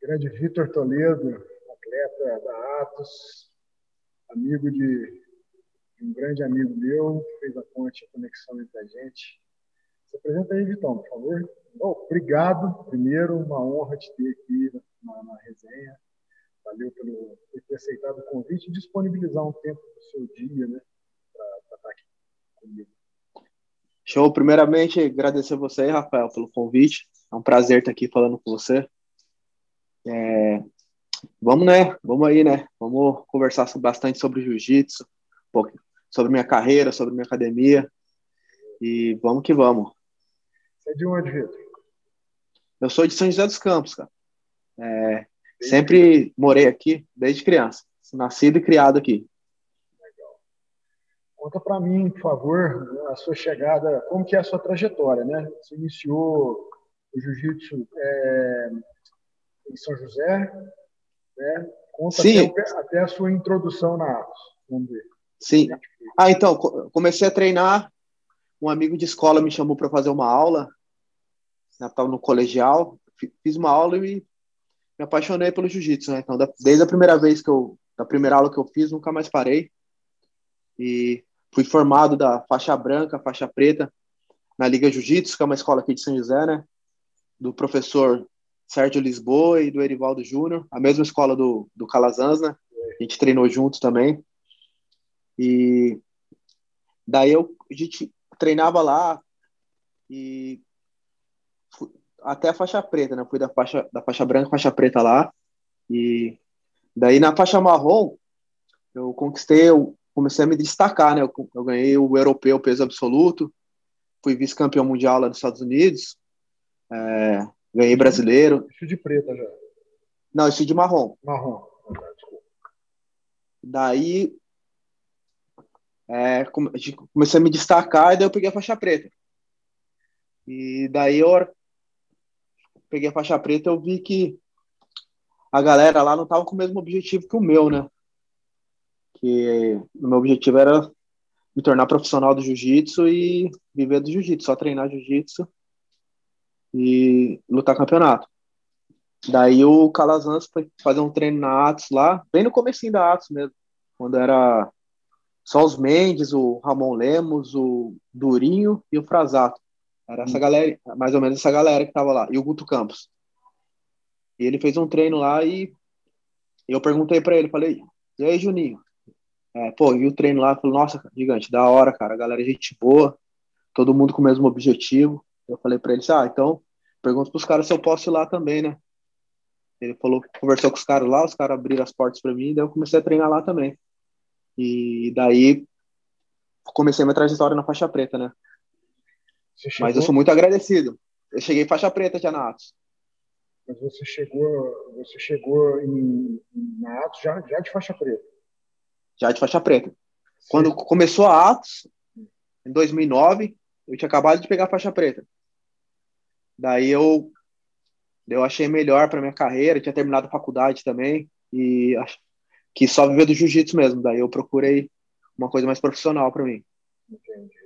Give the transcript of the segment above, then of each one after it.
Grande Vitor Toledo, atleta da Atos, amigo de, de um grande amigo meu, fez a ponte, a conexão entre a gente. Se apresenta aí, Vitão, por favor. Oh, obrigado, primeiro, uma honra te ter aqui na, na resenha. Valeu pelo, por ter aceitado o convite e disponibilizar um tempo do seu dia, né, para estar aqui comigo. Show. Primeiramente, agradecer você, Rafael, pelo convite. É um prazer estar aqui falando com você. É... Vamos, né? Vamos aí, né? Vamos conversar bastante sobre jiu-jitsu, sobre minha carreira, sobre minha academia. E vamos que vamos. Você é de onde, Vitor? Eu sou de São José dos Campos, cara. É... Sempre morei aqui desde criança. Nascido e criado aqui. Conta para mim, por favor, a sua chegada, como que é a sua trajetória, né? Você iniciou o jiu-jitsu é, em São José, né? Conta. Até, até, a sua introdução na Atos. Vamos ver. Sim. Ah, então, comecei a treinar, um amigo de escola me chamou para fazer uma aula, estava no colegial, fiz uma aula e me apaixonei pelo jiu-jitsu, né? Então, desde a primeira vez que eu, da primeira aula que eu fiz, nunca mais parei. E Fui formado da faixa branca, faixa preta, na Liga Jiu-Jitsu, que é uma escola aqui de São José, né? Do professor Sérgio Lisboa e do Erivaldo Júnior, a mesma escola do, do Calazans, né? A gente treinou juntos também. E daí eu, a gente treinava lá e até a faixa preta, né? Fui da faixa, da faixa branca, faixa preta lá. E daí na faixa marrom, eu conquistei o, comecei a me destacar, né? Eu, eu ganhei o europeu peso absoluto, fui vice-campeão mundial lá nos Estados Unidos, é, ganhei brasileiro. Isso de preta já? Não, isso de marrom. Marrom. Daí é, comecei a me destacar e daí eu peguei a faixa preta. E daí eu peguei a faixa preta eu vi que a galera lá não tava com o mesmo objetivo que o meu, né? Que o meu objetivo era me tornar profissional do jiu-jitsu e viver do jiu-jitsu, só treinar jiu-jitsu e lutar campeonato. Daí o Calazans foi fazer um treino na Atos lá, bem no comecinho da Atos mesmo, quando era só os Mendes, o Ramon Lemos, o Durinho e o Frasato. Era essa galera, mais ou menos essa galera que tava lá, e o Guto Campos. E ele fez um treino lá e eu perguntei para ele, falei, e aí, Juninho, é, pô, e o treino lá, falou, nossa, gigante, da hora, cara, a galera é gente boa, todo mundo com o mesmo objetivo. Eu falei para ele, ah, então, pergunta pros caras se eu posso ir lá também, né? Ele falou, conversou com os caras lá, os caras abriram as portas para mim, daí eu comecei a treinar lá também. E daí comecei minha trajetória na faixa preta, né? Mas eu sou muito agradecido. Eu cheguei faixa preta já na Atos. Mas você chegou, você chegou em, na Atos já, já de faixa preta? Já de faixa preta. Quando começou a Atos, em 2009, eu tinha acabado de pegar a faixa preta. Daí eu, eu achei melhor para minha carreira, tinha terminado a faculdade também, e que só viver do jiu-jitsu mesmo. Daí eu procurei uma coisa mais profissional para mim. Entendi.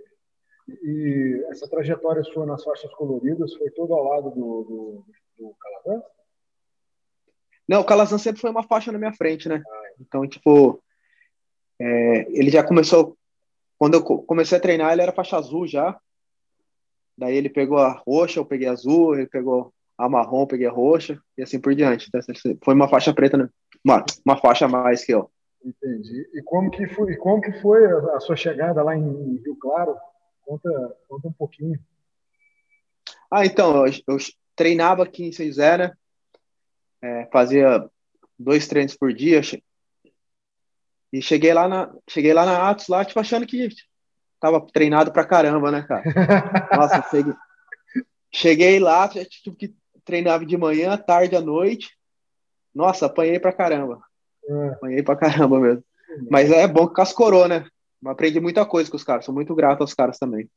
E essa trajetória sua nas faixas coloridas foi toda ao lado do, do, do Calazan? Não, o Calazan sempre foi uma faixa na minha frente, né? Ah, então, tipo, é, ele já começou, quando eu comecei a treinar, ele era faixa azul já. Daí ele pegou a roxa, eu peguei a azul, ele pegou a marrom, eu peguei a roxa, e assim por diante. Então, foi uma faixa preta, né? uma, uma faixa a mais que eu. Entendi. E como que foi, como que foi a, sua chegada lá em Rio Claro? Conta, conta um pouquinho. Ah, então, eu, eu treinava aqui em José, né? É, fazia dois treinos por dia, e cheguei lá na, cheguei lá na Atos, lá, tipo, achando que tava treinado pra caramba, né, cara? Nossa, cheguei, cheguei lá, tipo, que treinava de manhã, tarde, à noite. Nossa, apanhei pra caramba. É. Apanhei pra caramba mesmo. Mas é bom que cascorou, né? Aprendi muita coisa com os caras, sou muito grato aos caras também.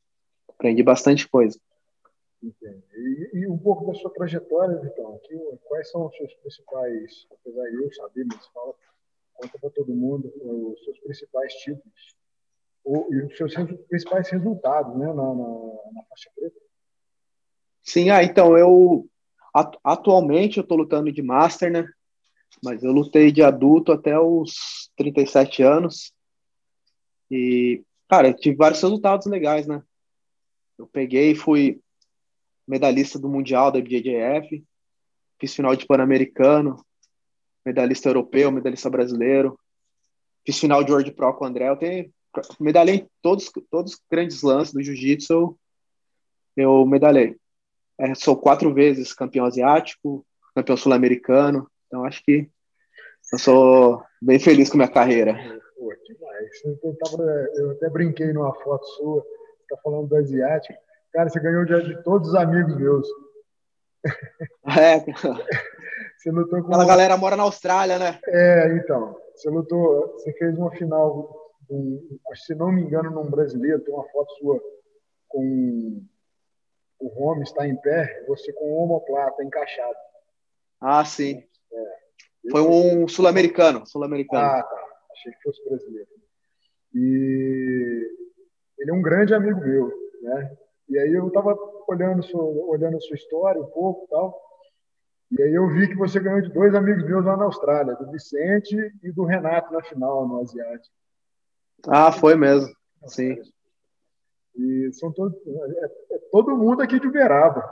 Aprendi bastante coisa. Entendi. E, e um pouco da sua trajetória, então, quais são os seus principais, apesar de eu saber, mas fala conta para todo mundo os seus principais títulos ou, e os seus principais resultados né, na, na, na faixa preta. Sim, ah, então eu atualmente eu tô lutando de master, né? Mas eu lutei de adulto até os 37 anos. E, cara, eu tive vários resultados legais, né? Eu peguei e fui medalhista do Mundial da BJJF, fiz final de Pan-Americano, medalhista europeu, medalhista brasileiro, fiz final de World Pro com o André. Eu tenho medalhei em todos, todos os grandes lances do jiu-jitsu, eu medalhei. É, sou quatro vezes campeão asiático, campeão sul-americano, então acho que eu sou bem feliz com minha carreira. Pô, demais. Eu, tava, eu até brinquei numa foto sua, tá falando do asiático. Cara, você ganhou de, de todos os amigos meus. É. Você lutou com. Aquela uma... galera mora na Austrália, né? É, então. Você lutou, você fez uma final, um, se não me engano, num brasileiro, tem uma foto sua com o Holmes está em pé, você com o omoplata encaixado. Ah, sim. É. Foi um sul-americano, sul-americano. Ah, tá. Achei que fosse brasileiro. E ele é um grande amigo meu, né? E aí eu estava olhando sua, olhando a sua história um pouco e tal. E aí eu vi que você ganhou de dois amigos meus lá na Austrália, do Vicente e do Renato na final, no Asiático. Ah, foi mesmo. Sim. E são todos, é, é todo mundo aqui de Uberaba.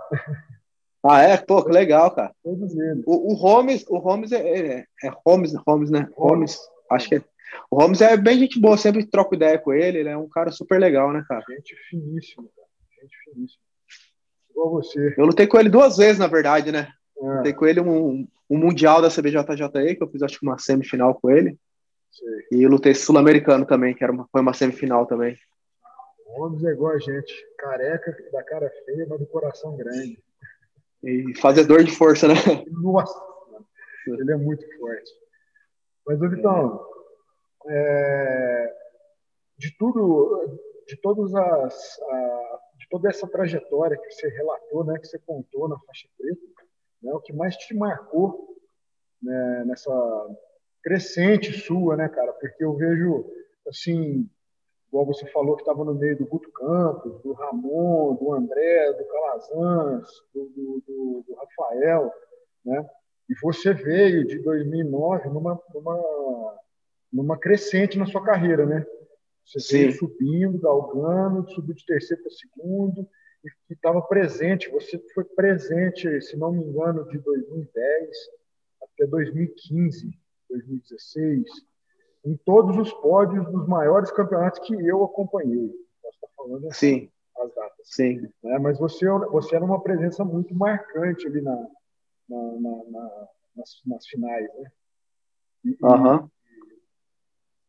Ah, é? Pô, que legal, cara. Todos eles. O, o Holmes, o Holmes é, é, é Holmes, Holmes, né? Holmes, acho que é. O Holmes é bem gente boa, sempre troco ideia com ele, ele é um cara super legal, né, cara? Gente finíssimo, cara. Gente finíssimo. Igual você. Eu lutei com ele duas vezes, na verdade, né? É. Lutei com ele um, um Mundial da CBJJE, que eu fiz acho que uma semifinal com ele. Sei. E lutei Sul-Americano também, que era uma, foi uma semifinal também. O Holmes é igual a gente, careca, da cara feia, mas do coração grande. E fazedor de força, né? Nossa, ele é muito forte. Mas, Vitão, é, de tudo, de todas as, a, de toda essa trajetória que você relatou, né, que você contou na faixa preta, né, o que mais te marcou né, nessa crescente sua, né, cara? Porque eu vejo, assim, igual você falou que estava no meio do Guto Campos, do Ramon, do André, do Calazans, do, do, do, do Rafael, né? E você veio de 2009 numa, numa, numa crescente na sua carreira, né? Você Sim. veio subindo, galgando, subiu de terceiro para segundo e estava presente. Você foi presente, se não me engano, de 2010 até 2015, 2016 em todos os pódios dos maiores campeonatos que eu acompanhei. Posso estar falando assim, Sim. as datas. Sim. Né? Mas você, você era uma presença muito marcante ali na, na, na, na nas, nas, finais, né? E, uhum.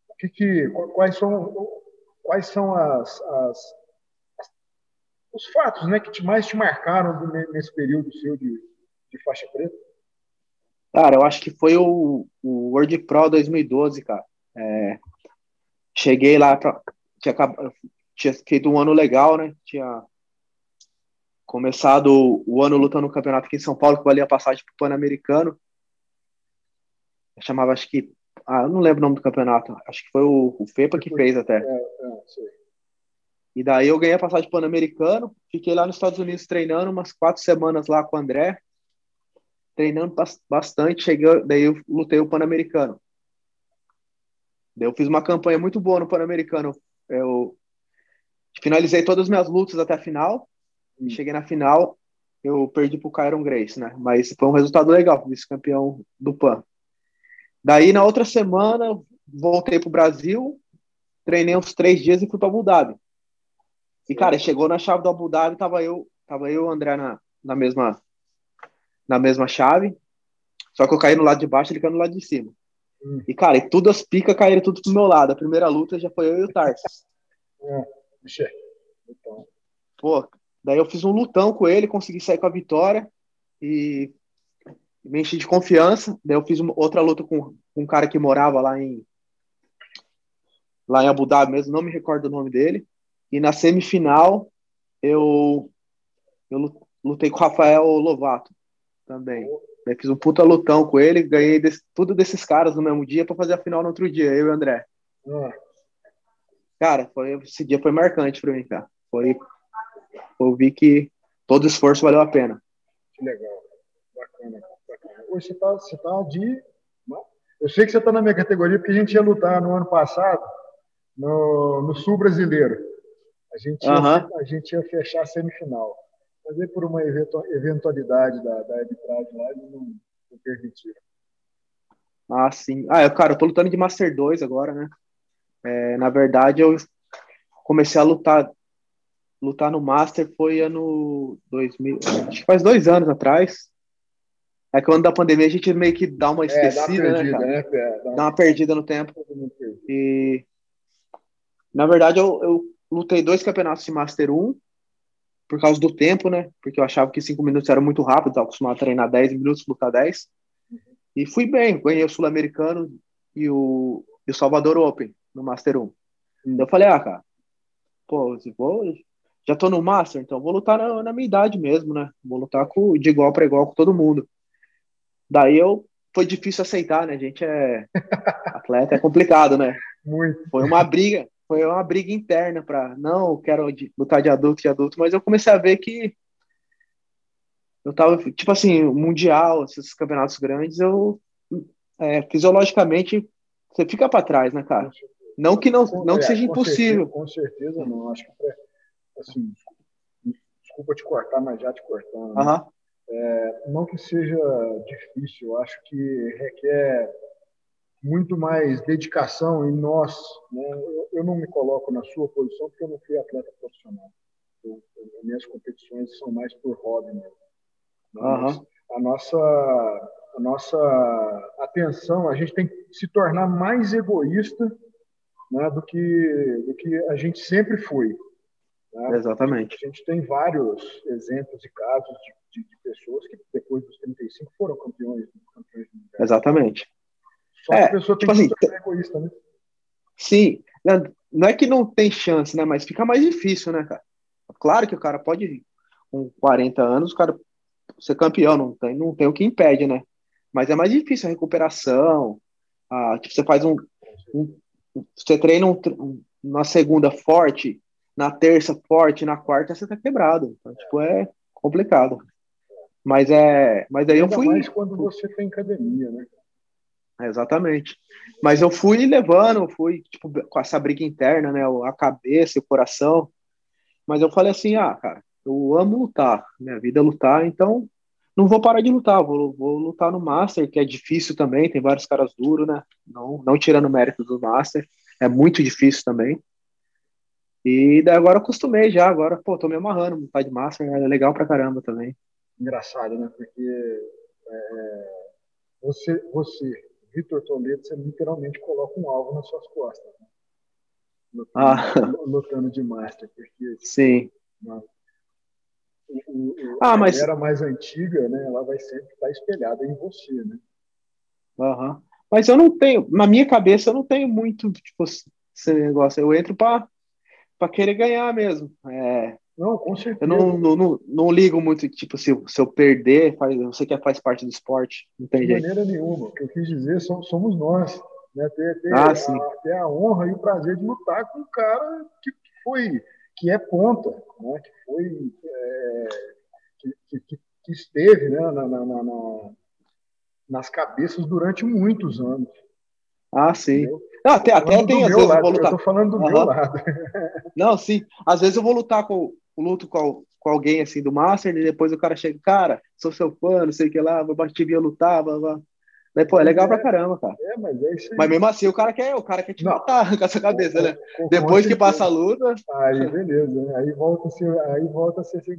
o que, que quais são quais são as, as, os fatos, né, que te, mais te marcaram nesse período seu de, de faixa preta? Cara, eu acho que foi o, o World Pro 2012, cara. É, cheguei lá, pra, tinha, tinha feito um ano legal, né? Tinha começado o ano lutando no campeonato aqui em São Paulo, que valia a passagem para o Pan-Americano. Chamava, acho que. Ah, eu não lembro o nome do campeonato. Acho que foi o, o FEPA que fez até. É, é, e daí eu ganhei a passagem Pan-Americano. Fiquei lá nos Estados Unidos treinando umas quatro semanas lá com o André. Treinando bastante. Cheguei, daí eu lutei o Pan-Americano. Eu fiz uma campanha muito boa no Pan-Americano. Eu finalizei todas as minhas lutas até a final. Hum. Cheguei na final, eu perdi pro Kyron Grace, né? Mas foi um resultado legal, vice-campeão do PAN. Daí, na outra semana, voltei pro Brasil, treinei uns três dias e fui para Abu Dhabi. E, cara, chegou na chave do Abu Dhabi, tava eu, tava eu e o André na, na, mesma, na mesma chave. Só que eu caí no lado de baixo, ele caiu no lado de cima. Hum. E, cara, e tudo as picas caíram tudo pro meu lado. A primeira luta já foi eu e o Tarsis. Então. Pô, daí eu fiz um lutão com ele, consegui sair com a vitória e me enchi de confiança. Daí eu fiz uma, outra luta com, com um cara que morava lá em lá em Abu Dhabi mesmo, não me recordo o nome dele. E na semifinal eu eu lutei com o Rafael Lovato também. Daí fiz um puta lutão com ele, ganhei desse, tudo desses caras no mesmo dia para fazer a final no outro dia, eu e o André. Uhum. Cara, foi, esse dia foi marcante para mim, cara. Foi, eu vi que todo esforço valeu a pena. Que legal. Bacana, bacana. Hoje você tá, você tá de. Eu sei que você está na minha categoria porque a gente ia lutar no ano passado no, no Sul Brasileiro. A gente, ia, a gente ia fechar a semifinal. Mas aí, por uma eventualidade da, da arbitragem lá, eles não, não permitiram. Ah, sim. Ah, eu, cara, eu tô lutando de Master 2 agora, né? É, na verdade, eu comecei a lutar lutar no Master foi ano 2000, acho que faz dois anos atrás. É que o ano da pandemia a gente meio que dá uma esquecida, é, dá uma perdida, né, cara? Né? Dá, uma... dá uma perdida no tempo. E na verdade eu, eu lutei dois campeonatos de Master 1 por causa do tempo, né? Porque eu achava que cinco minutos era muito rápido, estava acostumado a treinar 10 minutos, lutar 10. E fui bem, ganhei o Sul-Americano e o, e o Salvador Open no Master 1. Hum. Eu falei, ah, cara, pô, vou, já tô no Master, então vou lutar na, na minha idade mesmo, né? Vou lutar com, de igual para igual com todo mundo. Daí eu foi difícil aceitar, né? A gente é atleta, é complicado, né? Muito. Foi uma briga, foi uma briga interna para não, eu quero lutar de adulto de adulto, mas eu comecei a ver que eu tava, tipo assim, mundial, esses campeonatos grandes, eu é, fisiologicamente você fica para trás, né, cara? Não que não, não que seja impossível. Com certeza, com certeza não. Acho que assim, desculpa te cortar, mas já te cortando. Né? Uhum. É, não que seja difícil, acho que requer muito mais dedicação em nós. Né? Eu, eu, não me coloco na sua posição porque eu não fui atleta profissional. Eu, eu, minhas competições são mais por hobby mesmo. Uhum. A nossa, a nossa atenção, a gente tem que se tornar mais egoísta né, do, que, do que a gente sempre foi. Né? Exatamente. A gente tem vários exemplos e casos de, de, de, pessoas que depois dos 35 foram campeões, campeões Exatamente. Só é, a pessoa tem tipo que assim, ser egoísta, né? Sim, não é que não tem chance, né? Mas fica mais difícil, né, cara? Claro que o cara pode, com 40 anos, o cara ser campeão, não tem, não tem o que impede, né? Mas é mais difícil a recuperação. Ah, tipo, você faz um, um você treina um, na segunda forte, na terça forte, na quarta você tá quebrado. Então, tipo, é complicado. Mas é, mas aí eu fui mais quando você tem academia, né? Exatamente. Mas eu fui levando, fui tipo com essa briga interna, né, a cabeça, o coração. Mas eu falei assim, ah, cara, eu amo lutar, minha vida é lutar, então não vou parar de lutar, vou, vou lutar no Master, que é difícil também, tem vários caras duros, né? Não, não tirando mérito do Master, é muito difícil também. E daí agora acostumei já, agora, pô, tô me amarrando, lutar de Master é legal pra caramba também. Engraçado, né? Porque é, você, você, Vitor Toledo, você literalmente coloca um alvo nas suas costas, né? Lutando, ah. lutando de Master, porque... Sim. Uma, o, o, ah, a mas... era mais antiga, né, ela vai sempre estar espelhada em você, né? Uhum. Mas eu não tenho, na minha cabeça, eu não tenho muito, tipo, esse negócio. Eu entro para querer ganhar mesmo. É, não, com certeza. Eu não, não, não, não, ligo muito, tipo, se, se eu perder, faz, sei que faz parte do esporte. Não tem De jeito. maneira nenhuma. O que eu quis dizer somos, somos nós. Né? Ter, ter, ah, a, ter a honra e o prazer de lutar com um cara que foi que é ponta, né? que foi é, que, que, que, esteve né? na, na, na, nas cabeças durante muitos anos. Ah, sim. Não, até até tem, às vezes, lado, eu vou lutar. Eu tô falando do uhum. meu lado. Não, sim. Às vezes eu vou lutar com, luto com, com alguém assim do Master e depois o cara chega, cara, sou seu fã, não sei o que lá, vou bater eu lutar, blá, blá. Daí, pô, é legal é, pra caramba, cara. É, mas é isso aí. Mas mesmo assim, o cara quer, o cara quer te não. matar com essa cabeça, né? Com, Depois que passa a luta. Aí, beleza. Aí volta a ser, aí volta a ser assim.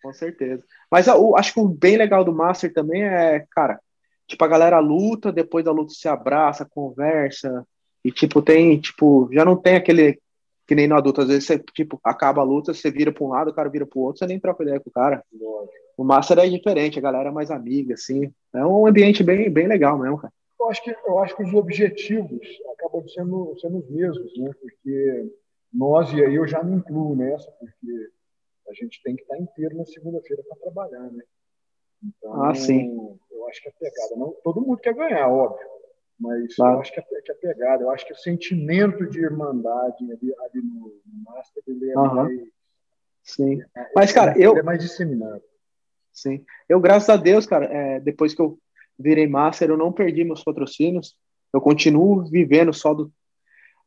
Com certeza. Mas eu, acho que o bem legal do Master também é, cara, tipo, a galera luta, depois da luta se abraça, conversa. E, tipo, tem, tipo, já não tem aquele. Que nem no adulto, às vezes você, tipo, acaba a luta, você vira pra um lado, o cara vira pro outro, você nem troca ideia com o cara. O Master é diferente, a galera é mais amiga, assim. É um ambiente bem, bem legal mesmo, cara. Eu acho que, eu acho que os objetivos acabam sendo, sendo os mesmos, né? Porque nós, e aí eu já me incluo nessa, porque a gente tem que estar inteiro na segunda-feira para trabalhar, né? Então, ah, sim. eu acho que a pegada, não, todo mundo quer ganhar, óbvio, mas claro. eu acho que a, que a, pegada, eu acho que o sentimento de irmandade ali, ali no, no Master, ele é uhum. mais Sim. Mas, cara, eu. é mais disseminado. Sim. Eu, graças a Deus, cara, é, depois que eu virei master, eu não perdi meus patrocínios. Eu continuo vivendo só do.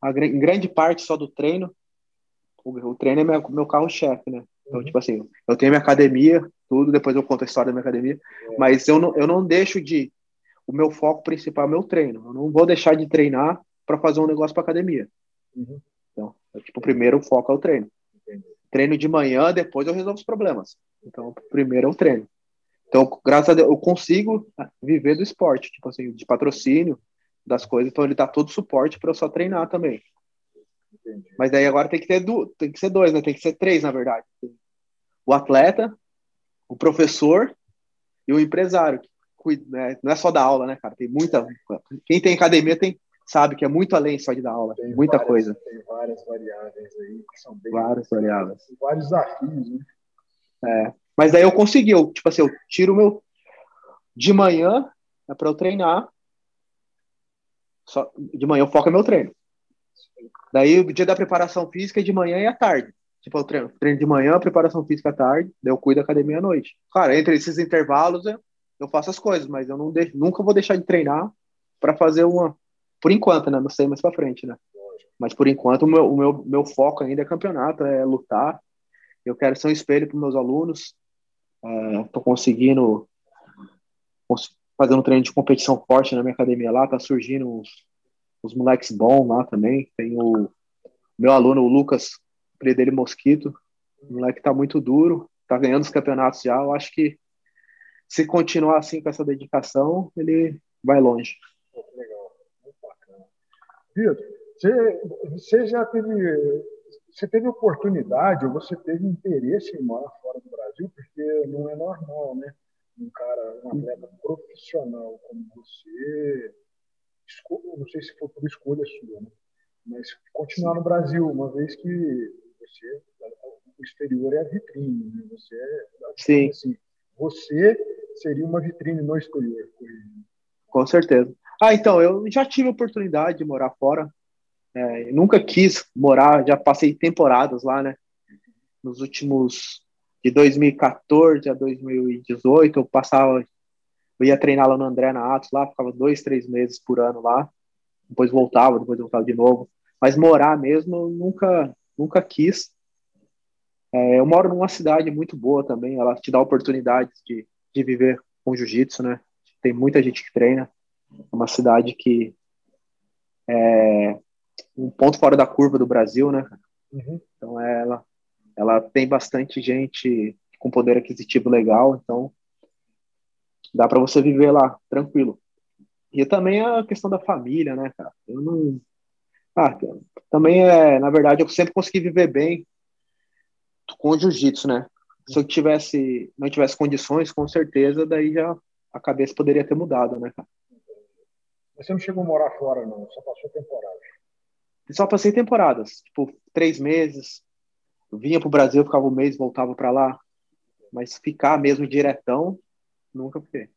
A, em grande parte só do treino. O, o treino é meu, meu carro-chefe, né? Então, uhum. tipo assim, eu tenho minha academia, tudo, depois eu conto a história da minha academia, é. mas eu não, eu não deixo de. O meu foco principal é meu treino. Eu não vou deixar de treinar para fazer um negócio para academia. Uhum. Então, é, tipo, o primeiro foco é o treino. Entendi. Treino de manhã, depois eu resolvo os problemas. Então, primeiro é o treino. Então, graças a Deus, eu consigo viver do esporte, tipo assim, de patrocínio, das coisas. Então, ele dá todo suporte para eu só treinar também. Entendi. Mas daí agora tem que ter do, tem que ser dois, né? Tem que ser três, na verdade. O atleta, o professor e o empresário. Que cuida, né? Não é só da aula, né, cara? Tem muita. Quem tem academia tem sabe que é muito além só de dar aula. Tem muita várias, coisa. Tem várias variáveis aí que são bem. Várias variáveis. Vários desafios, né? É. Mas daí eu consegui, eu, tipo assim, eu tiro o meu. De manhã é para eu treinar. Só, de manhã eu foco no meu treino. Daí o dia da preparação física é de manhã e à tarde. Tipo, eu treino, treino de manhã, preparação física à tarde, daí eu cuido da academia à noite. Claro, entre esses intervalos eu, eu faço as coisas, mas eu não deixo, nunca vou deixar de treinar para fazer uma. Por enquanto, né? Não sei mais para frente, né? Mas por enquanto o meu, o meu, meu foco ainda é campeonato, é lutar. Eu quero ser um espelho para meus alunos. Estou é, conseguindo fazer um treino de competição forte na minha academia lá, tá surgindo uns, os moleques bons lá também. Tem o meu aluno, o Lucas, o dele Mosquito. O moleque tá muito duro, tá ganhando os campeonatos já. Eu acho que se continuar assim com essa dedicação, ele vai longe. Muito legal, muito bacana. Vitor, você, você já teve, você teve oportunidade ou você teve interesse em morar fora do Brasil? Porque não é normal, né? Um cara, um atleta profissional como você, não sei se foi por escolha sua, né? mas continuar no Brasil, uma vez que você, o exterior é a vitrine, né? Você é, Sim. Assim, você seria uma vitrine no exterior. Com certeza. Ah, então, eu já tive a oportunidade de morar fora. É, nunca quis morar, já passei temporadas lá, né? Nos últimos de 2014 a 2018, eu passava eu ia treinar lá no André na Atos, lá ficava dois, três meses por ano lá, depois voltava, depois voltava de novo. Mas morar mesmo, eu nunca, nunca quis. É, eu moro numa cidade muito boa também, ela te dá oportunidades de, de viver com jiu-jitsu, né? Tem muita gente que treina. É uma cidade que é um ponto fora da curva do Brasil, né? Uhum. Então ela, ela tem bastante gente com poder aquisitivo legal, então dá para você viver lá tranquilo. E também a questão da família, né, cara? Eu não. Ah, também é, na verdade, eu sempre consegui viver bem com jiu-jitsu, né? Se eu tivesse, não tivesse condições, com certeza, daí já a cabeça poderia ter mudado, né, cara? Você não chegou a morar fora, não? Só passou temporada? Só passei temporadas, tipo, três meses. vinha pro Brasil, ficava um mês, voltava para lá. Mas ficar mesmo diretão, Nunca fiquei.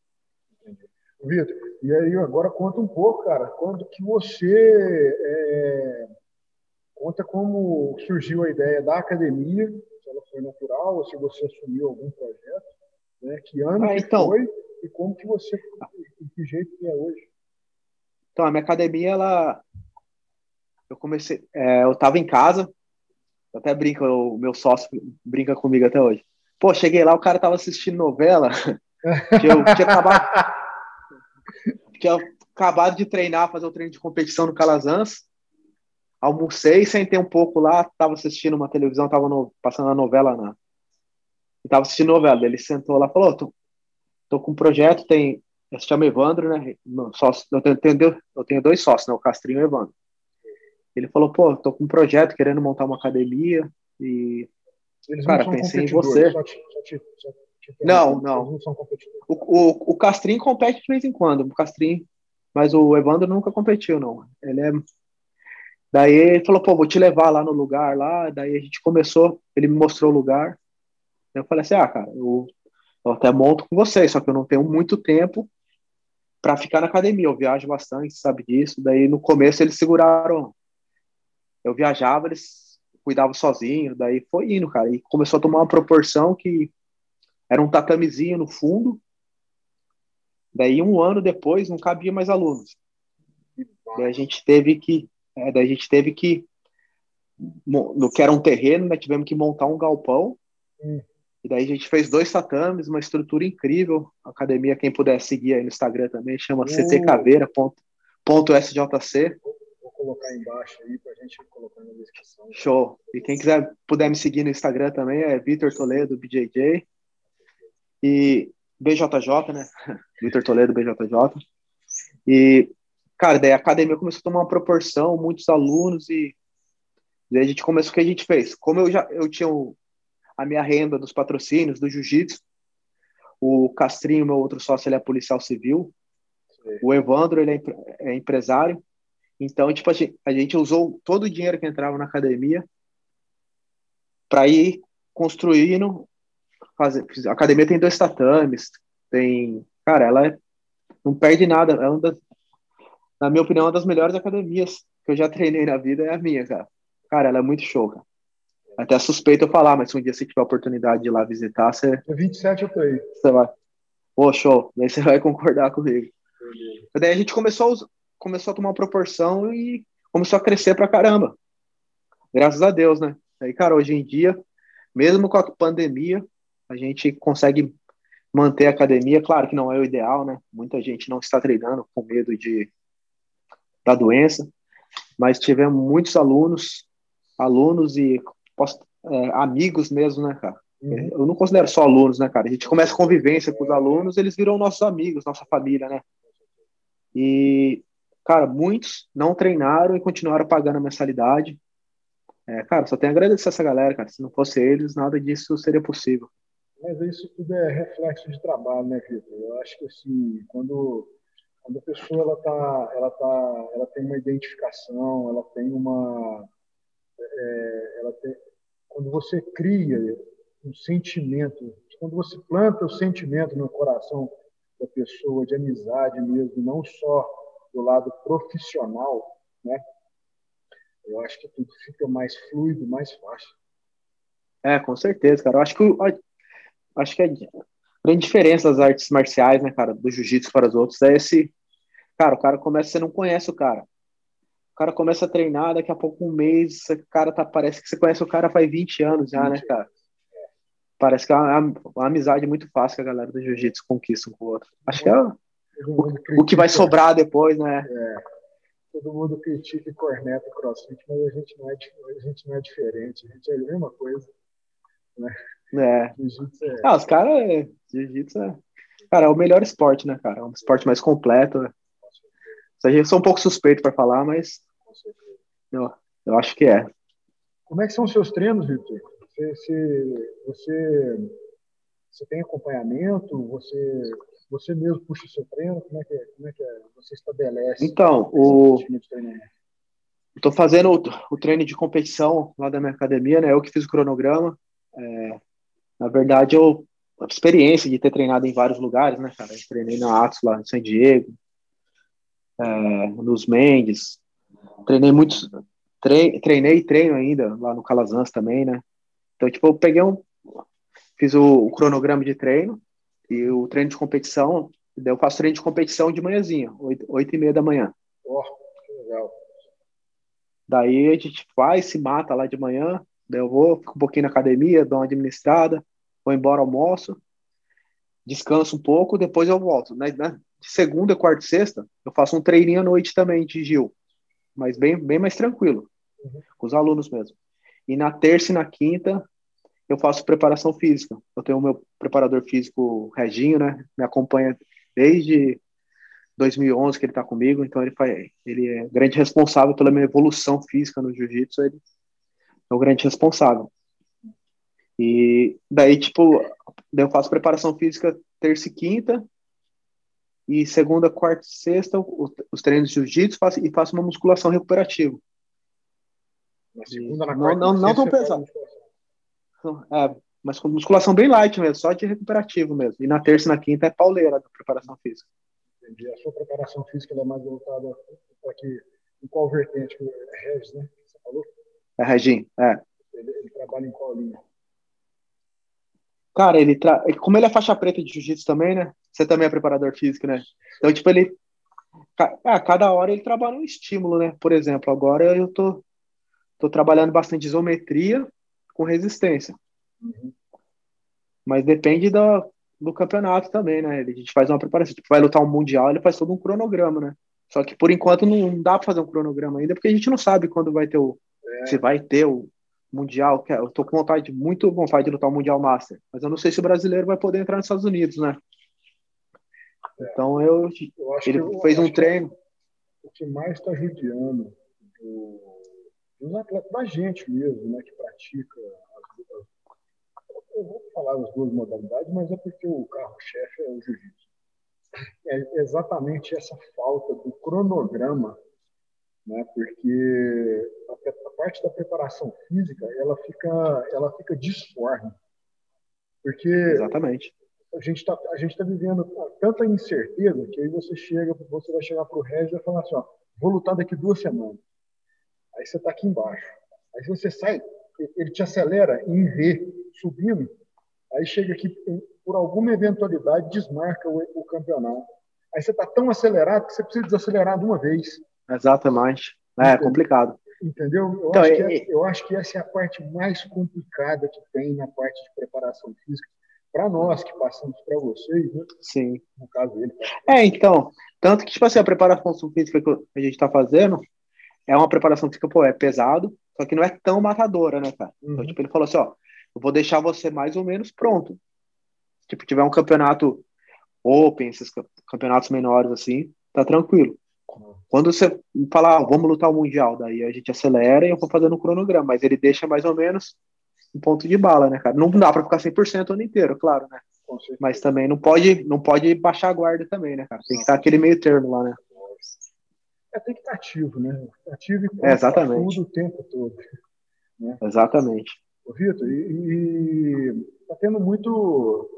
Vitor, e aí agora conta um pouco, cara, quando que você é, conta como surgiu a ideia da academia, ela foi natural ou se você assumiu algum projeto, né? Que ano ah, então, foi e como que você, de que jeito que é hoje? Então, a minha academia, ela, eu comecei, é, eu estava em casa, até brinca, o meu sócio brinca comigo até hoje. Pô, cheguei lá, o cara tava assistindo novela, que eu tinha acabado, tinha acabado de treinar, fazer o treino de competição no Calazans. Almocei, sentei um pouco lá, estava assistindo uma televisão, estava passando a novela na. Estava assistindo novela. Ele sentou lá falou: tô, tô com um projeto, tem. Se chama Evandro, né? Sócio, eu, tenho, eu tenho dois sócios, né? O Castrinho e o Evandro. Ele falou: pô, tô com um projeto querendo montar uma academia e. Eles cara, pensei em você. Só te, só te, só não, não. O, o, o Castrinho compete de vez em quando, o Castrinho, mas o Evandro nunca competiu, não. Ele é. Daí ele falou, pô, vou te levar lá no lugar lá. Daí a gente começou, ele me mostrou o lugar. Eu falei assim, ah, cara, eu, eu até monto com vocês, só que eu não tenho muito tempo para ficar na academia. Eu viajo bastante, sabe disso. Daí no começo eles seguraram. Eu viajava, eles cuidava sozinho, daí foi indo, cara. E começou a tomar uma proporção que era um tatamezinho no fundo. Daí, um ano depois, não cabia mais alunos. Daí a gente teve que, é, daí a gente teve que, no que era um terreno, né, tivemos que montar um galpão. Hum. E daí a gente fez dois tatames, uma estrutura incrível. A academia, quem puder seguir aí no Instagram também, chama uh. cccaveira.sjc. Vou colocar embaixo aí pra gente colocar na descrição. Show. E quem quiser puder me seguir no Instagram também é Vitor Toledo, BJJ. E BJJ, né? Vitor Toledo, BJJ. E, cara, daí a academia começou a tomar uma proporção, muitos alunos e daí a gente começou o que a gente fez. Como eu já eu tinha o, a minha renda dos patrocínios, do jiu-jitsu. O Castrinho, meu outro sócio, ele é policial civil. Sim. O Evandro, ele é, é, empresário. Então, tipo, a gente, a gente usou todo o dinheiro que entrava na academia para ir construindo. Fazer, a academia tem dois tatames, tem. Cara, ela é, não perde nada. É uma das, na minha opinião, uma das melhores academias que eu já treinei na vida é a minha, cara. Cara, ela é muito show, cara. Até suspeito eu falar, mas se um dia você tiver a oportunidade de ir lá visitar, você. É 27 eu tô aí. Você vai. Pô, show. Daí você vai concordar comigo. Entendi. Daí a gente começou a, começou a tomar proporção e começou a crescer pra caramba. Graças a Deus, né? Aí, cara, hoje em dia, mesmo com a pandemia, a gente consegue manter a academia. Claro que não é o ideal, né? Muita gente não está treinando com medo de da doença, mas tivemos muitos alunos, alunos e posso, é, amigos mesmo, né, cara? Uhum. Eu não considero só alunos, né, cara? A gente começa a convivência com os alunos, eles viram nossos amigos, nossa família, né? E, cara, muitos não treinaram e continuaram pagando a mensalidade. É, cara, só tenho a agradecer essa galera, cara. Se não fosse eles, nada disso seria possível. Mas isso tudo é reflexo de trabalho, né, Vitor? Eu acho que, assim, quando, quando a pessoa ela tá, ela tá, ela tem uma identificação, ela tem uma, é, ela tem, quando você cria um sentimento, quando você planta o sentimento no coração da pessoa de amizade mesmo, não só do lado profissional, né? Eu acho que tudo fica mais fluido, mais fácil. É, com certeza, cara. Eu acho que acho que grande diferença das artes marciais, né, cara, do jiu-jitsu para os outros é esse, cara, o cara começa, você não conhece o cara. O cara começa a treinar, daqui a pouco um mês, o cara tá, parece que você conhece o cara faz 20 anos já, 20. né, cara? Parece que é uma, uma, amizade muito fácil que a galera do jiu-jitsu conquista um com o outro. Acho que é o, o, que vai sobrar depois, né? É. Todo mundo critica e corneta o crossfit, mas a gente não é, a gente não é diferente, a gente é a mesma coisa. Né? É. Jiu-jitsu é. Ah, os caras. Jiu-jitsu é. Cara, é o melhor esporte, né, cara? É um esporte mais completo. Eu sou um pouco suspeito para falar, mas eu, eu acho que é. Como é que são os seus treinos, Victor? Você, você, você, você, tem acompanhamento? Você, você mesmo puxa o seu treino? Como é que, é? Como é que é? você estabelece? Então, o estou fazendo o, o, treino de competição lá da minha academia, né? Eu que fiz o cronograma. É, na verdade, eu a experiência de ter treinado em vários lugares, né, cara? Eu treinei na Atos lá em San Diego, é, nos Mendes. Treinei muitos. Tre, treinei e treino ainda lá no Calazans também, né? Então, tipo, eu peguei um. Fiz o, o cronograma de treino e o treino de competição. Daí eu faço treino de competição de manhãzinha, 8, 8 e meia da manhã. Oh, que legal. Daí a gente vai, se mata lá de manhã. Daí eu vou, fico um pouquinho na academia, dou uma administrada, vou embora, almoço, descanso um pouco, depois eu volto. Né? De segunda, quarta e sexta, eu faço um treininho à noite também de Gil, mas bem, bem mais tranquilo, uhum. com os alunos mesmo. E na terça e na quinta, eu faço preparação física. Eu tenho o meu preparador físico, Reginho, né? Me acompanha desde 2011 que ele está comigo, então ele, faz, ele é grande responsável pela minha evolução física no jiu-jitsu, ele é o grande responsável. E daí, tipo, eu faço preparação física terça e quinta, e segunda, quarta e sexta, os treinos de jiu-jitsu e faço uma musculação recuperativa. Na segunda, na quarta, não, não, não tão pesado. É, mas com musculação bem light mesmo, só de recuperativo mesmo. E na terça e na quinta é pauleira da preparação física. Entendi. A sua preparação física é mais voltada para que, em qual vertente? É Regis, né? Você falou? É Regin, é. Ele, ele trabalha em qual linha? Cara, ele tra... como ele é faixa preta de jiu-jitsu também, né? Você também é preparador físico, né? Então, tipo, ele. Ah, cada hora ele trabalha um estímulo, né? Por exemplo, agora eu tô, tô trabalhando bastante isometria com resistência. Uhum. Mas depende do, do campeonato também, né? A gente faz uma preparação. Tipo, vai lutar um mundial, ele faz todo um cronograma, né? Só que por enquanto não dá para fazer um cronograma ainda, porque a gente não sabe quando vai ter o. É. Se vai ter o mundial. É, eu tô com vontade, muito vontade de lutar o Mundial Master. Mas eu não sei se o brasileiro vai poder entrar nos Estados Unidos, né? É. Então eu. eu ele eu, fez um treino. O que mais está judiando do, dos atletas, da gente mesmo, né, que pratica as, eu vou falar as duas modalidades, mas é porque o carro-chefe é o jiu-jitsu. É exatamente essa falta do cronograma, né? Porque a, parte da preparação física ela fica ela fica disforme, porque exatamente a gente está a gente tá vivendo tanta incerteza que aí você chega você vai chegar para o Regis e vai falar assim, ó, vou lutar daqui duas semanas. Aí você está aqui embaixo. Aí você sai, ele te acelera em V, subindo. Aí chega aqui, por alguma eventualidade, desmarca o, o campeonato. Aí você está tão acelerado que você precisa desacelerar de uma vez. Exatamente. É Entendeu? complicado. Entendeu? Eu, então, acho é, é, eu acho que essa é a parte mais complicada que tem na parte de preparação física. Para nós que passamos para vocês, né? Sim. No caso dele. É, então. Tanto que, tipo assim, a preparação física que a gente está fazendo é uma preparação física, pô, é pesado, só que não é tão matadora, né, cara? Então, uhum. Então, tipo, ele falou assim, ó, eu vou deixar você mais ou menos pronto. Tipo, tiver um campeonato open, esses campeonatos menores assim, tá tranquilo. Quando você falar, ah, vamos lutar o Mundial, daí a gente acelera e eu vou fazendo um cronograma, mas ele deixa mais ou menos um ponto de bala, né, cara? Não dá para ficar 100% o ano inteiro, claro, né? Mas também não pode, não pode baixar a guarda também, né, cara? Tem que estar aquele meio termo lá, né? É, tem que estar ativo, né? Ativo e é, exatamente. tudo o tempo todo. Né? Exatamente. Vitor, e, está tendo muito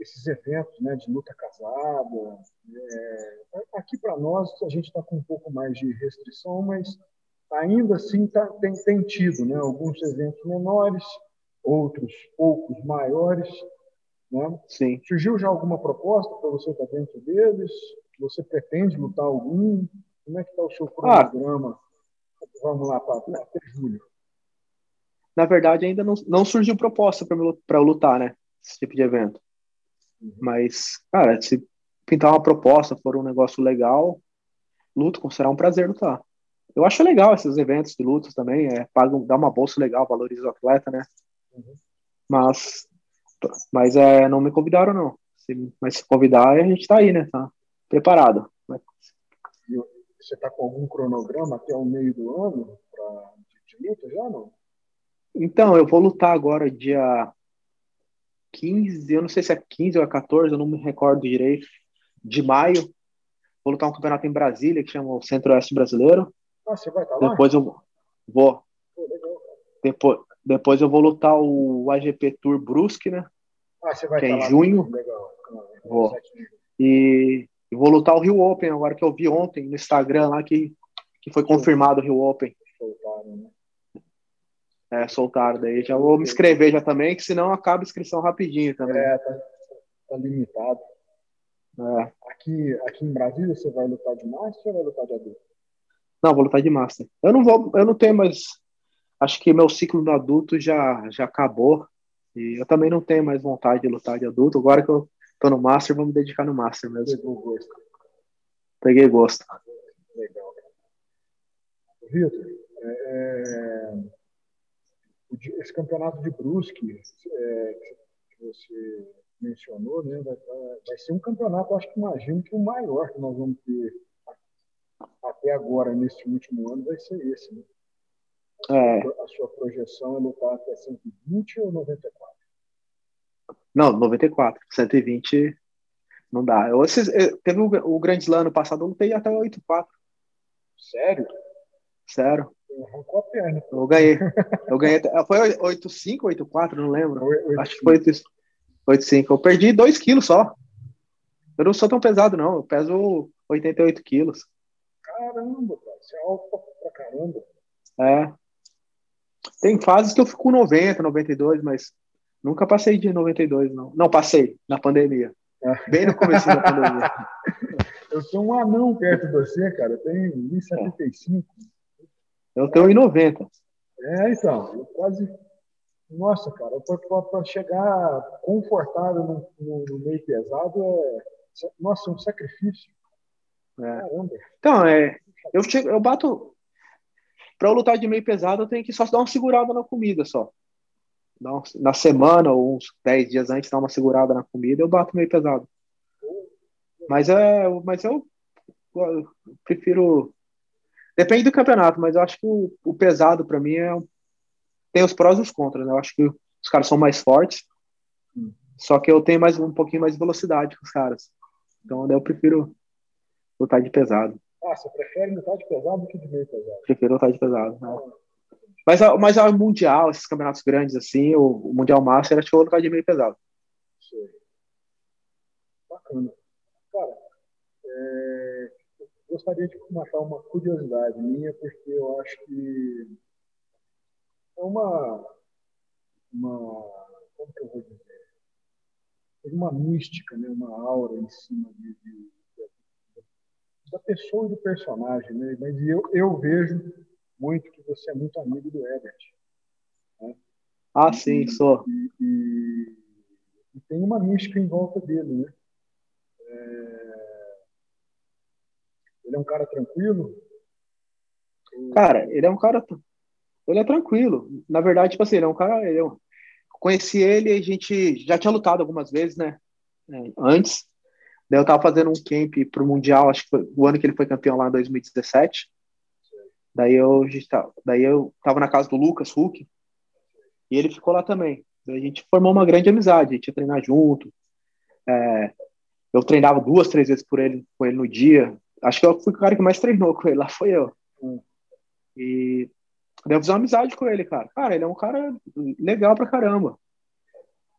esses eventos né, de luta casada. É, aqui para nós, a gente está com um pouco mais de restrição, mas ainda assim tá, tem, tem tido né, alguns eventos menores, outros poucos maiores. Né? Sim. Surgiu já alguma proposta para você estar tá dentro deles? Você pretende lutar algum? Como é que está o seu cronograma? Ah. Vamos lá, para até julho na verdade, ainda não, não surgiu proposta para eu lutar, né? Esse tipo de evento. Mas, cara, se pintar uma proposta, for um negócio legal, luto, será um prazer lutar. Eu acho legal esses eventos de lutas também, é, pagam, dá uma bolsa legal, valoriza o atleta, né? Uhum. Mas, mas é, não me convidaram, não. Se, mas se convidar, a gente tá aí, né? Tá preparado. Você tá com algum cronograma até o meio do ano pra, de, de luta já, não? Então, eu vou lutar agora dia 15, eu não sei se é 15 ou é 14, eu não me recordo direito, de maio. Vou lutar um campeonato em Brasília, que chama o Centro-Oeste Brasileiro. Ah, você vai estar lá? Depois eu vou. depois, depois eu vou lutar o AGP Tour Brusque, né? Ah, você vai que é em junho. Legal. Vou. E, e, vou lutar o Rio Open agora, que eu vi ontem no Instagram lá que, que foi confirmado o Rio Open. Soltaram, né? É, soltaram. Daí já vou me inscrever já também, que senão acaba a inscrição rapidinho também. É, tá, tá limitado. É. Aqui, aqui em Brasília você vai lutar de Master ou vai lutar de adulto? Não, vou lutar de Master. Eu não vou, eu não tenho mais. Acho que meu ciclo do adulto já, já acabou. E eu também não tenho mais vontade de lutar de adulto. Agora que eu tô no Master, vou me dedicar no Master mesmo. Pegou gosto. Peguei gosto. Legal. Vitor, é, é esse campeonato de Brusque é, que você mencionou, né, vai, vai, ser um campeonato, acho que imagino que o maior que nós vamos ter até agora, nesse último ano, vai ser esse. Né? É. A sua projeção é lutar até 120 ou 94? Não, 94. 120 não dá. Eu, teve o, o Grande Slam ano passado, eu lutei até 84. Sério? Sério. Arrancou a perna. Eu ganhei. Eu ganhei. Foi 8,5, 8,4, não lembro. 8, Acho que foi 8,5. Eu perdi 2 quilos só. Eu não sou tão pesado, não. Eu peso 88 quilos. Caramba, cara. Você é alto pra caramba. É. Tem fases que eu fico com 90, 92, mas nunca passei de 92, não. Não, passei na pandemia. É. Bem no começo da pandemia. Eu sou um anão perto de você, cara. Eu tenho 1,75. Eu tenho 1,90. É, então. Eu quase. Nossa, cara, para chegar confortável no, no, no, meio pesado é. Nossa, um sacrifício. É. Caramba. Então, é. Eu, chego, eu bato. Para eu lutar de meio pesado, eu tenho que só dar uma segurada na comida só. Na semana ou uns 10 dias antes, dar uma segurada na comida, eu bato meio pesado. Mas é, mas eu, eu prefiro. Depende do campeonato, mas eu acho que o, o pesado para mim é tem os prós e os contras. Né? Eu acho que os caras são mais fortes, hum. só que eu tenho mais um pouquinho mais de velocidade com os caras. Então eu prefiro lutar de pesado. Ah, você prefere lutar de pesado do que de meio pesado? Prefiro lutar de pesado. Né? Ah. Mas, mas o Mundial, esses campeonatos grandes assim, o, o Mundial Master, acho que eu vou lutar de meio pesado. Sei. Bacana. Cara, é, gostaria de matar uma curiosidade minha, porque eu acho que é uma, uma como que eu vou dizer? Tem uma mística, né? uma aura em cima de, de, de, da pessoa e do personagem, né? Mas eu, eu vejo muito que você é muito amigo do Ebert. Né? Ah, sim, e, sou. E, e, e, tem uma mística em volta dele, né? É... Ele é um cara tranquilo? Cara, ele é um cara. Ele é tranquilo. Na verdade, tipo assim, ele é um cara. Eu é conheci ele a gente já tinha lutado algumas vezes, né? É, antes. Daí eu tava fazendo um camp pro Mundial, acho que foi o ano que ele foi campeão lá em 2017. Daí eu, daí eu tava na casa do Lucas Huck e ele ficou lá também. Daí a gente formou uma grande amizade, a gente ia treinar junto. É, eu treinava duas, três vezes por ele, com ele no dia. Acho que eu fui o cara que mais treinou com ele, lá foi eu. E eu fiz uma amizade com ele, cara. Cara, ele é um cara legal pra caramba.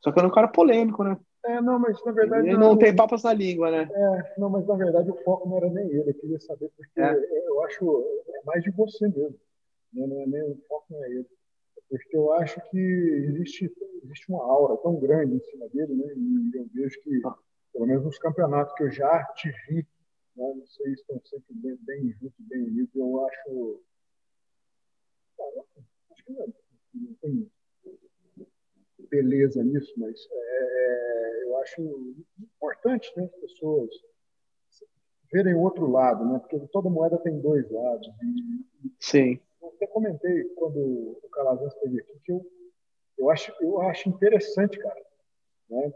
Só que ele é um cara polêmico, né? É, não, mas na verdade. Ele não, não tem papas na língua, né? É, não, mas na verdade o foco não era nem ele. Eu queria saber porque é. eu acho é mais de você mesmo. Né? Não é nem o foco não é ele. Porque eu acho que existe, existe uma aura tão grande em cima dele, né? E eu vejo que ah pelo menos nos campeonatos que eu já te vi, né, vocês estão sempre bem, bem juntos, bem unidos, eu acho. Cara, acho que não, não tem beleza nisso, mas é, eu acho importante né, as pessoas verem o outro lado, né? Porque toda moeda tem dois lados. E, Sim. Eu até comentei quando o Calazans esteve aqui que eu, eu, acho, eu acho interessante, cara. Né?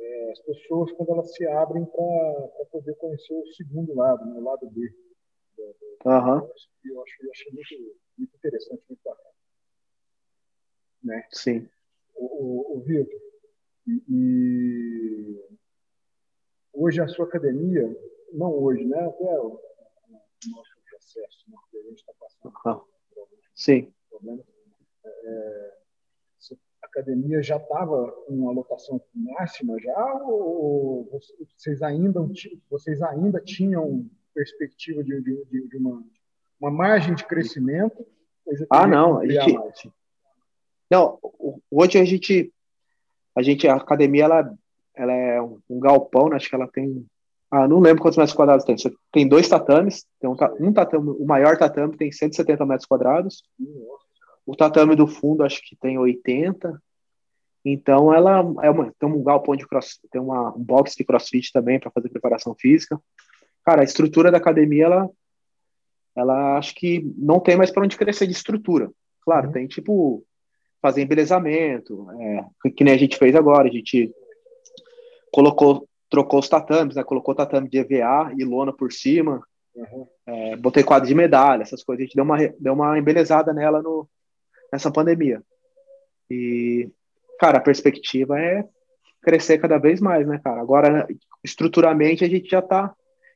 É, as pessoas quando elas se abrem para poder conhecer o segundo lado, né, o lado B. Uhum. Eu acho, eu achei muito, muito interessante, muito bacana. Né? Sim. O, o, o Vitor, e, e, hoje a sua academia, não hoje, né? Até o, o nosso processo, né, que a gente está passando. Uhum. Sim. Problemas, é, academia já estava com uma lotação máxima já ou vocês ainda vocês ainda tinham perspectiva de, de, de uma, uma margem de crescimento? Ah, não, a gente mais? não. Hoje a gente a gente a academia ela ela é um galpão, né? acho que ela tem ah, não lembro quantos metros quadrados tem. Tem dois tatames. Tem um, um tatame, o maior tatame tem 170 metros quadrados. Nossa. O tatame do fundo acho que tem 80. Então ela é uma, tem um galpão de cross, tem uma, um box de crossfit também para fazer preparação física. Cara, a estrutura da academia ela ela acho que não tem mais para onde crescer de estrutura. Claro, uhum. tem tipo fazer embelezamento, é, que nem a gente fez agora, a gente colocou trocou os tatames, né? Colocou tatame de EVA e lona por cima. Uhum. É, botei quadro de medalha, essas coisas. A gente deu uma, deu uma embelezada nela no, nessa pandemia. E, cara, a perspectiva é crescer cada vez mais, né, cara? Agora, estruturalmente, a gente já tá,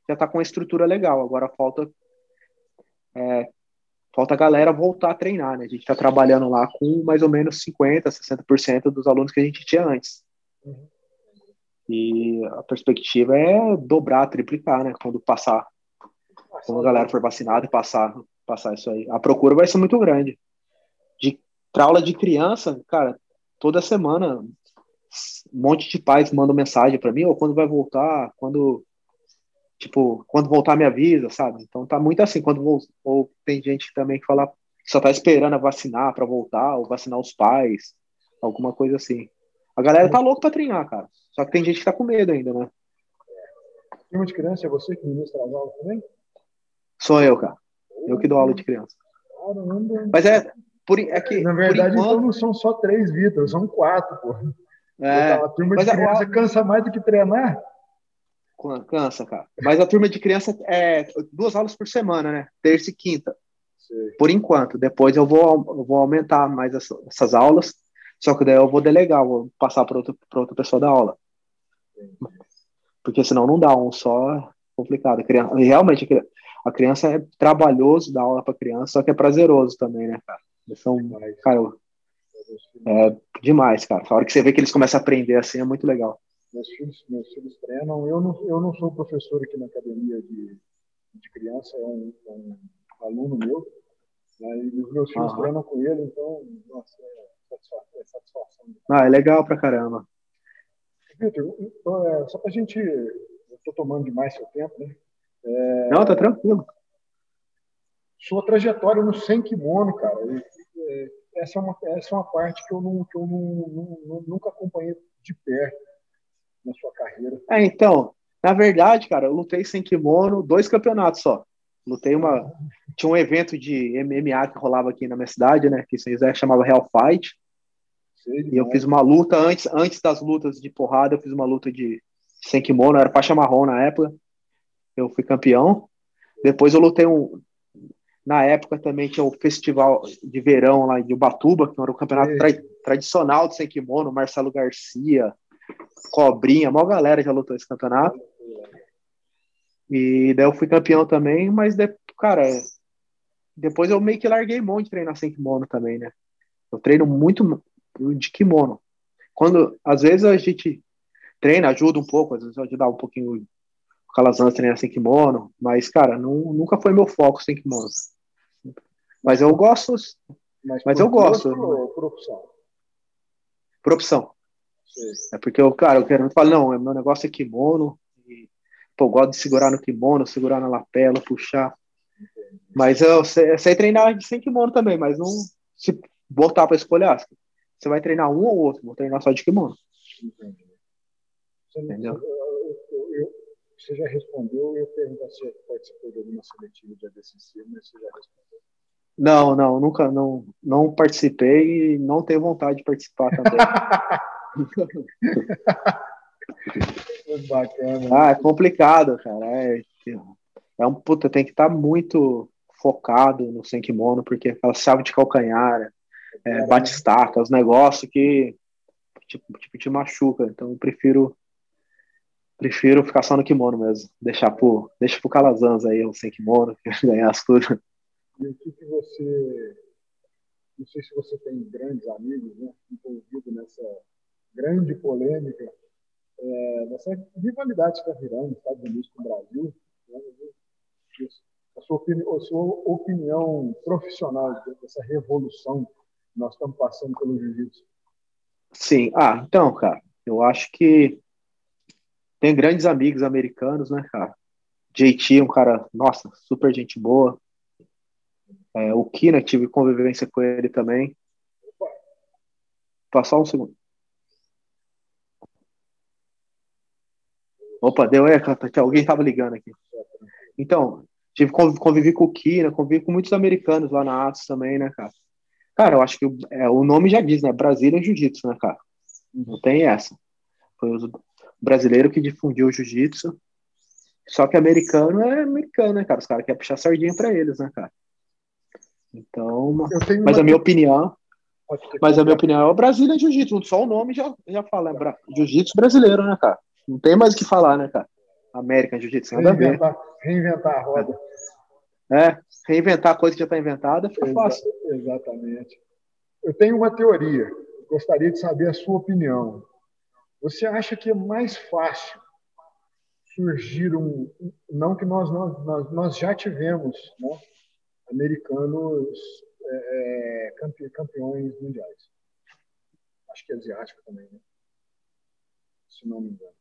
já tá com uma estrutura legal. Agora falta é, falta a galera voltar a treinar, né? A gente está trabalhando lá com mais ou menos 50%, 60% dos alunos que a gente tinha antes. E a perspectiva é dobrar, triplicar, né? Quando passar, quando a galera for vacinada passar, passar isso aí. A procura vai ser muito grande de para aula de criança, cara, toda semana um monte de pais mandam mensagem para mim, ou quando vai voltar, quando tipo, quando voltar me avisa, sabe? Então tá muito assim, quando vou, ou tem gente também que fala que só tá esperando a vacinar para voltar, ou vacinar os pais, alguma coisa assim. A galera tá louca para treinar, cara. Só que tem gente que tá com medo ainda, né? Turma de criança é você que ministra as aulas também? Sou eu, cara. Eu que dou aula de criança. Mas é, por, é que, Na verdade, enquanto, então não são só três, Vitor, são quatro, pô. é, a turma de mas a- criança cansa mais do que treinar? cansa, cara. Mas a turma de criança é duas aulas por semana, né? Terça e quinta. Por enquanto. Depois eu vou, eu vou aumentar mais essa- essas aulas, só que daí eu vou delegar, vou passar para outra pessoa da aula. Porque senão não dá um só, é complicado. A criança, realmente, a criança é trabalhoso dar aula para criança, só que é prazeroso também, né, cara? Eles são, Mas, cara, é demais, cara. A hora que você vê que eles começam a aprender assim, é muito legal. meus filhos, meus filhos treinam. Eu não, eu não sou professor aqui na academia de, de criança, é um, é um aluno meu. Né, e os meus filhos Aham. treinam com ele, então, nossa, é satisfação. É satisfação. Ah, é legal pra caramba. Vitor, então, é, só para a gente. Eu estou tomando demais seu tempo, né? Não, tá tranquilo. Sua trajetória no sem kimono, cara. é, essa, é uma, essa é uma parte que eu, não, que eu não, não- nunca acompanhei de perto na sua carreira. É, então, na verdade, cara, eu lutei sem kimono dois campeonatos só. Lutei uma. Tinha um evento de MMA que rolava aqui na minha cidade, né? Que se quiser chamava Real Fight. Sei E eu fiz uma luta antes, antes das lutas de porrada, eu fiz uma luta de sem kimono, era faixa marrom na época. Eu fui campeão. Depois eu lutei um. Na época também tinha o festival de verão lá de Ubatuba, que era o campeonato Sei. tra- tradicional de sem kimono, Marcelo Garcia, Cobrinha, a maior galera já lutou esse campeonato. E daí eu fui campeão também, mas, de, cara, depois eu meio que larguei mão de treinar sem kimono também, né? Eu treino muito de kimono. Quando, às vezes a gente treina, ajuda um pouco, às vezes eu ajudar um pouquinho o Calazans a treinar sem kimono, mas, cara, não, nunca foi meu foco sem kimono. Mas eu gosto mas por eu gosto. por opção? por opção. Sei. É porque eu, cara, eu quero falar, não, meu negócio é kimono. E, pô, eu gosto de segurar no kimono, segurar na lapela, puxar. Mas eu sei, sei treinar sem kimono também, mas não se botar para escolher, ah, você vai treinar um ou outro, vou treinar só de kimono. Entendi. Você, Entendeu? eu- eu- eu- você já respondeu, eu ia perguntar se participou de alguma seletiva de ADCC, mas você já respondeu. Não, não, nunca, não, não participei e não tenho vontade de participar também. Bacana. ah, é complicado, cara. É, é um puta, tem que estar muito focado no sem kimono, porque aquela chave de calcanhar, é, batistaca, os negócios que tipo, tipo, te machuca. Então eu prefiro prefiro ficar só no kimono mesmo. Deixar pro, deixa pro Calazans aí, o sem kimono, ganhar as coisas. E o que, que você. Não sei se você tem grandes amigos né, envolvidos nessa grande polêmica, é, nessa rivalidade que está virando Estados Unidos com o Brasil. Né, a, sua opinião, a sua opinião profissional dessa revolução que nós estamos passando pelo jiu-jitsu. Sim, ah, então, cara, eu acho que tem grandes amigos americanos, né, cara? JT, um cara, nossa, super gente boa. É, o Kina, tive convivência com ele também. Passar um segundo. Opa, deu é, alguém tava ligando aqui. Então, tive convivi com o Kina, convivi com muitos americanos lá na Atos também, né, cara? Cara, eu acho que é, o nome já diz, né? Brasília Jiu-Jitsu, né, cara? Não tem essa. Foi o brasileiro que difundiu o jiu-jitsu. Só que americano é americano, né, cara? Os caras querem puxar sardinha pra eles, né, cara? Então, mas uma... a minha opinião, mas a minha opinião é o Brasília Jiu-Jitsu. Só o nome já, já fala, é Bra... Jiu-Jitsu brasileiro, né, cara? Não tem mais o que falar, né, cara? América Jiu-Jitsu, nada reinventar, a ver. Reinventar a roda. É, reinventar a coisa que já está inventada fica Exa fácil. Exatamente. Eu tenho uma teoria, gostaria de saber a sua opinião. Você acha que é mais fácil surgir um. Não que nós, nós, nós já tivemos né, americanos é, campe, campeões mundiais. Acho que asiático também, né? Se não me engano.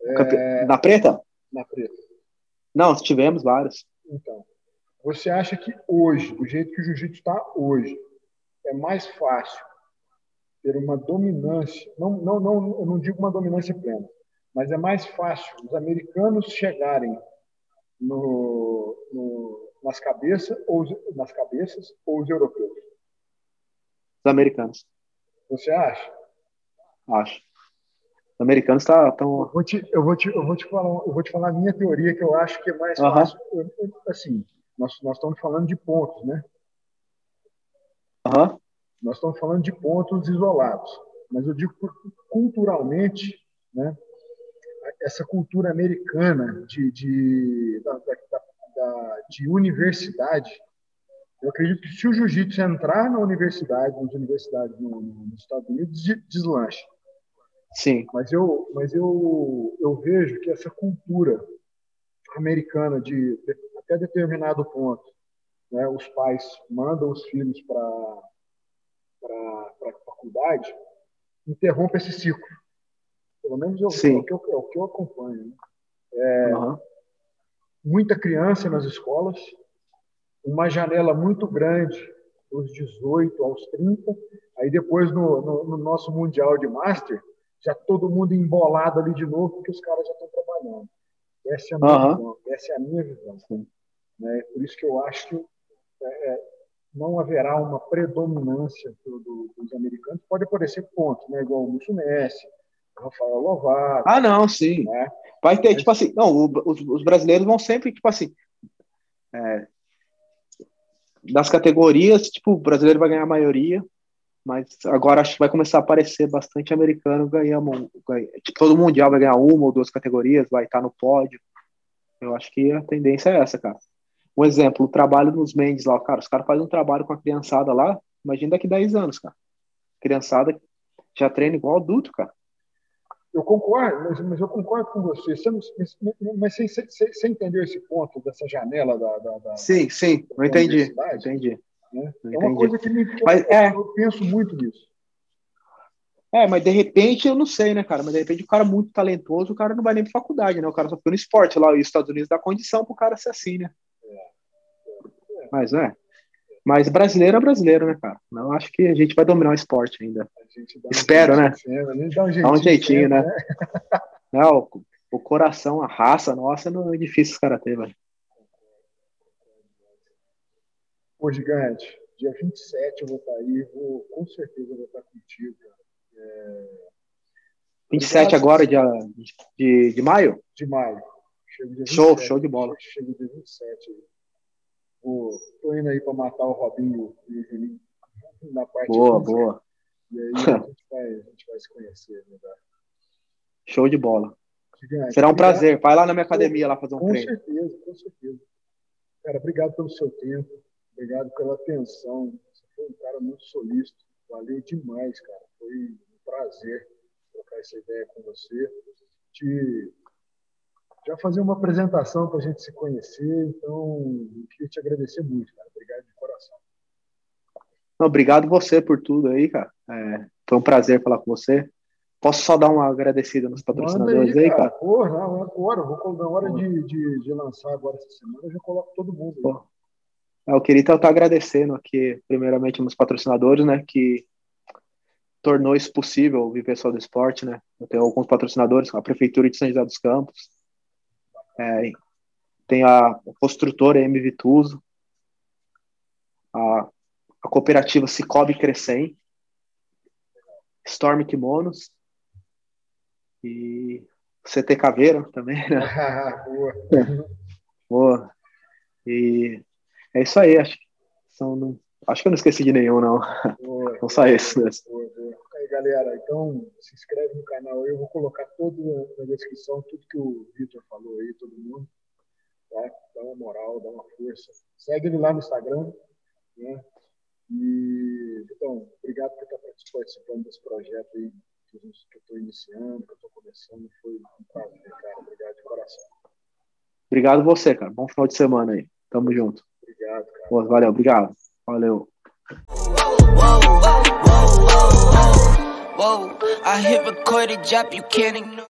É, na preta? Na preta. Não, tivemos vários. Então, você acha que hoje, do jeito que o jiu-jitsu está hoje, é mais fácil ter uma dominância, não, não, não, eu não digo uma dominância plena, mas é mais fácil os americanos chegarem no, no, nas cabeças ou nas cabeças ou os europeus? Os americanos. Você acha? Acho. Os americanos estão. Tá, tão... eu, vou te, eu, vou te, eu, vou te falar, eu vou te falar a minha teoria, que eu acho que é mais fácil. Assim, nós, nós estamos falando de pontos, né? Uhum. Nós estamos falando de pontos isolados. Mas eu digo culturalmente, né? essa cultura americana de, de, da, da, da, de universidade, eu acredito que se o jiu-jitsu entrar na universidade, nas universidades no, no, nos Estados Unidos, deslancha. Sim. Mas eu, mas eu, eu vejo que essa cultura americana de, de até determinado ponto, né, os pais mandam os filhos para para a faculdade, interrompe esse ciclo. Pelo menos eu, é, o que eu, é o que eu acompanho. Né? É, uhum. Muita criança nas escolas, uma janela muito grande dos 18 aos 30, aí depois no, no, no nosso Mundial de Master, já todo mundo embolado ali de novo, porque os caras já estão trabalhando. Essa é a minha uhum. visão. Essa é a minha visão. Né? Por isso que eu acho que é, é, não haverá uma predominância do, do, dos americanos. Pode aparecer pontos, né? igual o Musso Messi, Rafael Lovato. Ah, não, sim. Né? Vai ter, tipo assim, não, os, os, brasileiros vão sempre, tipo assim, é, das categorias, tipo, o brasileiro vai ganhar a maioria, mas agora acho que vai começar a aparecer bastante americano ganhando, ganha, tipo, todo mundial vai ganhar uma ou duas categorias, vai estar no pódio. Eu acho que a tendência é essa, cara. Um exemplo, o trabalho nos Mendes lá, cara, os caras fazem um trabalho com a criançada lá, imagina daqui 10 anos, cara. Criançada já treina igual adulto, cara. Eu concordo, mas, mas, eu concordo com você. você não, mas você, você, você, entendeu esse ponto dessa janela da. da, da sim, sim, eu entendi. Entendi. Né? É uma coisa que, me, que mas, eu, é... eu penso muito nisso. É, mas de repente eu não sei, né, cara? Mas de repente o cara é muito talentoso, o cara não vai nem pra faculdade, né? O cara só foi no esporte lá, e os Estados Unidos dá condição pro cara ser assim, né? É. É. Mas é. Mas brasileiro é brasileiro, né, cara? Não acho que a gente vai dominar o esporte ainda. Um Espero, né? Cena, né? dá um jeitinho, dá um jeitinho né? né? Não, o coração, a raça nossa, não é difícil os caras ter, velho. Ô, gigante, dia 27 eu vou estar aí, vou, com certeza vou estar contigo, cara. É... 27 agora, dia, de, de maio? De maio. show, show de bola. Chego dia 27 aí. Vou, tô indo aí para matar o Robinho e o Juninho na parte Boa, boa. E aí a gente, vai, a gente vai se conhecer melhor. Show de bola. Gigante, Será um obrigado. prazer. Vai lá na minha academia lá fazer um com treino. Com certeza, com certeza. Cara, obrigado pelo seu tempo. Obrigado pela atenção. Você foi um cara muito solícito. Valeu demais, cara. Foi um prazer trocar essa ideia com você. Te já fazer uma apresentação para a gente se conhecer. Então, eu queria te agradecer muito, cara. Obrigado de coração. Não, obrigado você por tudo aí, cara. É, foi um prazer falar com você. Posso só dar uma agradecida nos patrocinadores aí, aí, cara? Porra, não, agora, vou, na hora de, de, de, lançar agora essa semana, eu já coloco todo mundo aí. Pô. Eu queria estar agradecendo aqui, primeiramente, nos patrocinadores, né, que tornou isso possível, Viver Só do Esporte, né? Eu tenho alguns patrocinadores, a Prefeitura de São José dos Campos, é, tem a construtora M Vituso, a, a cooperativa Cicobi Crescem, Storm Kimonos e CT Caveira também, né? Boa. Boa. E é isso aí, acho que são, acho que eu não esqueci de nenhum, não. Boa. São só esses mesmo. Boa, boa galera. Então, se inscreve no canal. Eu vou colocar tudo na descrição, tudo que o Vitor falou aí, todo mundo. Tá? Dá uma moral, dá uma força. Segue ele lá no Instagram. Né? E, então, obrigado por estar participando desse projeto aí que eu estou iniciando, que eu estou começando. Foi um prazer, cara. Obrigado de coração. Obrigado você, cara. Bom final de semana aí. Tamo junto. Obrigado, cara. Boa, valeu, obrigado. Valeu. Whoa, whoa, whoa, whoa, whoa. I hit record and drop, you can't ignore.